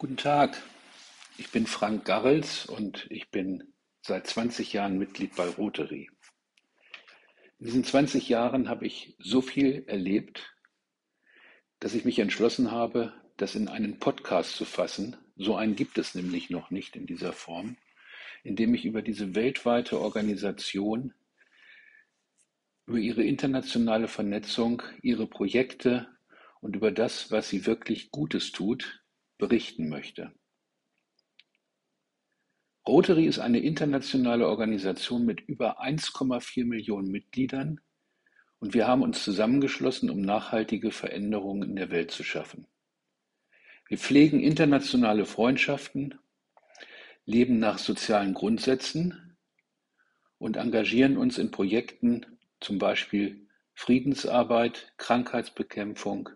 Guten Tag, ich bin Frank Garrels und ich bin seit 20 Jahren Mitglied bei Rotary. In diesen 20 Jahren habe ich so viel erlebt, dass ich mich entschlossen habe, das in einen Podcast zu fassen. So einen gibt es nämlich noch nicht in dieser Form, in dem ich über diese weltweite Organisation, über ihre internationale Vernetzung, ihre Projekte und über das, was sie wirklich Gutes tut, berichten möchte. Rotary ist eine internationale Organisation mit über 1,4 Millionen Mitgliedern und wir haben uns zusammengeschlossen, um nachhaltige Veränderungen in der Welt zu schaffen. Wir pflegen internationale Freundschaften, leben nach sozialen Grundsätzen und engagieren uns in Projekten, zum Beispiel Friedensarbeit, Krankheitsbekämpfung,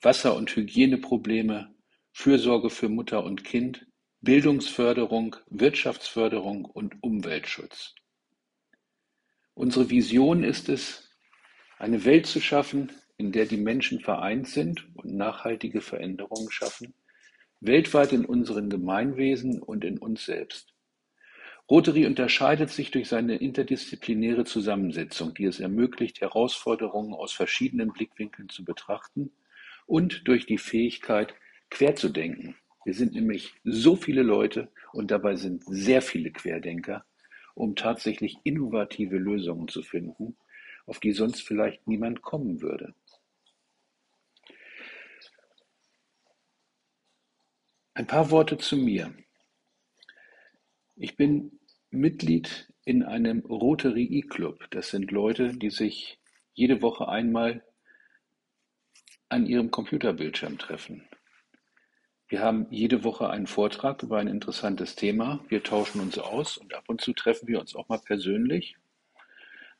Wasser- und Hygieneprobleme, Fürsorge für Mutter und Kind, Bildungsförderung, Wirtschaftsförderung und Umweltschutz. Unsere Vision ist es, eine Welt zu schaffen, in der die Menschen vereint sind und nachhaltige Veränderungen schaffen, weltweit in unseren Gemeinwesen und in uns selbst. Rotary unterscheidet sich durch seine interdisziplinäre Zusammensetzung, die es ermöglicht, Herausforderungen aus verschiedenen Blickwinkeln zu betrachten und durch die Fähigkeit, querzudenken. Wir sind nämlich so viele Leute und dabei sind sehr viele Querdenker, um tatsächlich innovative Lösungen zu finden, auf die sonst vielleicht niemand kommen würde. Ein paar Worte zu mir. Ich bin Mitglied in einem Rotary E-Club. Das sind Leute, die sich jede Woche einmal an ihrem Computerbildschirm treffen. Wir haben jede Woche einen Vortrag über ein interessantes Thema. Wir tauschen uns aus und ab und zu treffen wir uns auch mal persönlich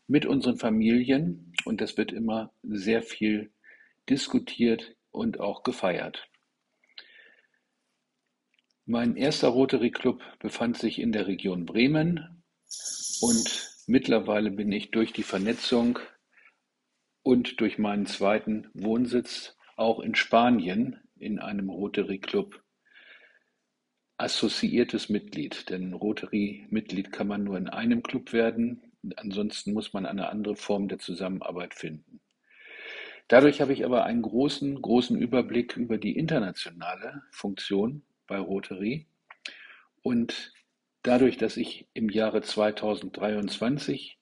mit unseren Familien und es wird immer sehr viel diskutiert und auch gefeiert. Mein erster Rotary Club befand sich in der Region Bremen und mittlerweile bin ich durch die Vernetzung und durch meinen zweiten Wohnsitz auch in Spanien in einem Rotary-Club assoziiertes Mitglied, denn Rotary-Mitglied kann man nur in einem Club werden, ansonsten muss man eine andere Form der Zusammenarbeit finden. Dadurch habe ich aber einen großen, großen Überblick über die internationale Funktion bei Rotary. Und dadurch, dass ich im Jahre 2023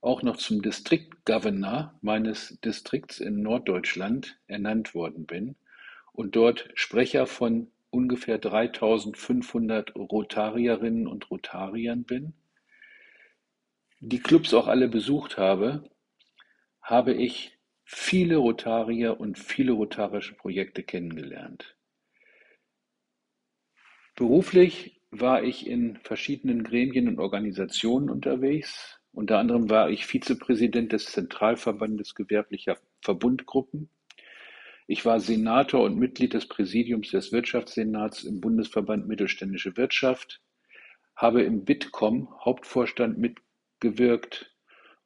auch noch zum District Governor meines Distrikts in Norddeutschland ernannt worden bin, und dort Sprecher von ungefähr 3500 Rotarierinnen und Rotariern bin, die Clubs auch alle besucht habe, habe ich viele Rotarier und viele rotarische Projekte kennengelernt. Beruflich war ich in verschiedenen Gremien und Organisationen unterwegs. Unter anderem war ich Vizepräsident des Zentralverbandes gewerblicher Verbundgruppen ich war Senator und Mitglied des Präsidiums des Wirtschaftssenats im Bundesverband Mittelständische Wirtschaft, habe im Bitkom Hauptvorstand mitgewirkt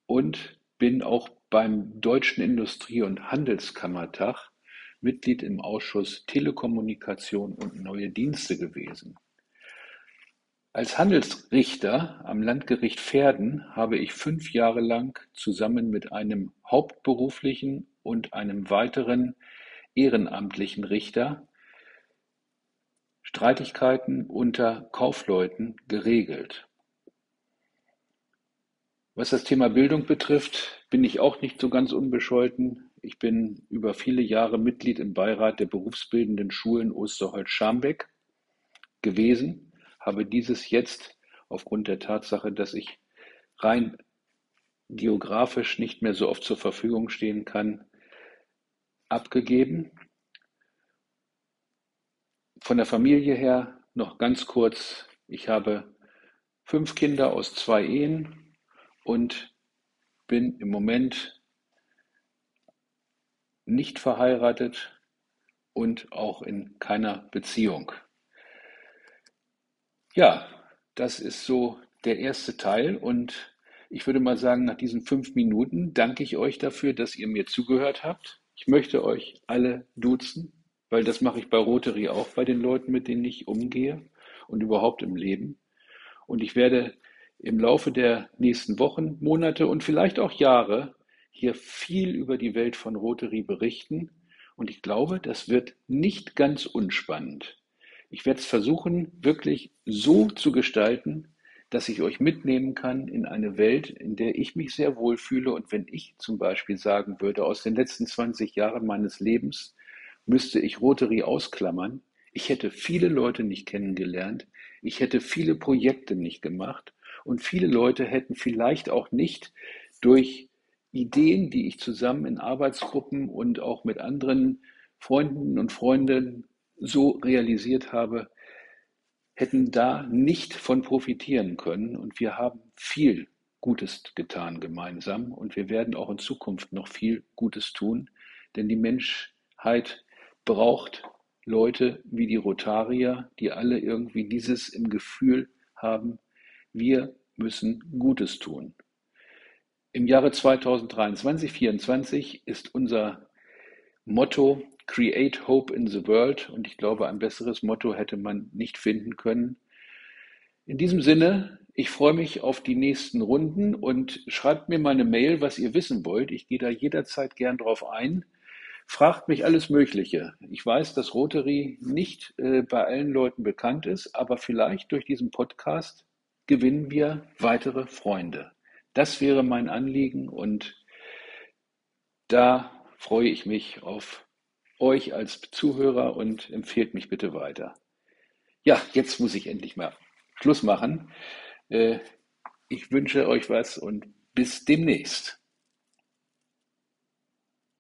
und bin auch beim Deutschen Industrie- und Handelskammertag Mitglied im Ausschuss Telekommunikation und neue Dienste gewesen. Als Handelsrichter am Landgericht Verden habe ich fünf Jahre lang zusammen mit einem hauptberuflichen und einem weiteren ehrenamtlichen Richter Streitigkeiten unter Kaufleuten geregelt. Was das Thema Bildung betrifft, bin ich auch nicht so ganz unbescholten. Ich bin über viele Jahre Mitglied im Beirat der berufsbildenden Schulen Osterholz-Scharmbeck gewesen, habe dieses jetzt aufgrund der Tatsache, dass ich rein geografisch nicht mehr so oft zur Verfügung stehen kann, abgegeben. Von der Familie her noch ganz kurz, ich habe fünf Kinder aus zwei Ehen und bin im Moment nicht verheiratet und auch in keiner Beziehung. Ja, das ist so der erste Teil und ich würde mal sagen, nach diesen fünf Minuten danke ich euch dafür, dass ihr mir zugehört habt. Ich möchte euch alle duzen. weil das mache ich bei Rotary auch bei den Leuten, mit denen ich umgehe und überhaupt im Leben. Und ich werde im Laufe der nächsten Wochen, Monate und vielleicht auch Jahre hier viel über die Welt von Rotary berichten. Und ich glaube, das wird nicht ganz unspannend. Ich werde es versuchen, wirklich so zu gestalten, dass ich euch mitnehmen kann in eine Welt, in der ich mich sehr wohl fühle. Und wenn ich zum Beispiel sagen würde, aus den letzten 20 Jahren meines Lebens müsste ich Rotary ausklammern, ich hätte viele Leute nicht kennengelernt, ich hätte viele Projekte nicht gemacht und viele Leute hätten vielleicht auch nicht durch Ideen, die ich zusammen in Arbeitsgruppen und auch mit anderen Freunden und Freundinnen so realisiert habe, hätten da nicht von profitieren können. Und wir haben viel Gutes getan gemeinsam und wir werden auch in Zukunft noch viel Gutes tun, denn die Menschheit braucht Leute wie die Rotarier, die alle irgendwie dieses im Gefühl haben, wir müssen Gutes tun. Im Jahre 2023, 2024 ist unser Motto Create Hope in the World. Und ich glaube, ein besseres Motto hätte man nicht finden können. In diesem Sinne, ich freue mich auf die nächsten Runden und schreibt mir mal eine Mail, was ihr wissen wollt. Ich gehe da jederzeit gern drauf ein. Fragt mich alles Mögliche. Ich weiß, dass Rotary nicht äh, bei allen Leuten bekannt ist, aber vielleicht durch diesen Podcast gewinnen wir weitere Freunde. Das wäre mein Anliegen und da freue ich mich auf euch als Zuhörer und empfehlt mich bitte weiter. Ja, jetzt muss ich endlich mal Schluss machen. Äh, ich wünsche euch was und bis demnächst.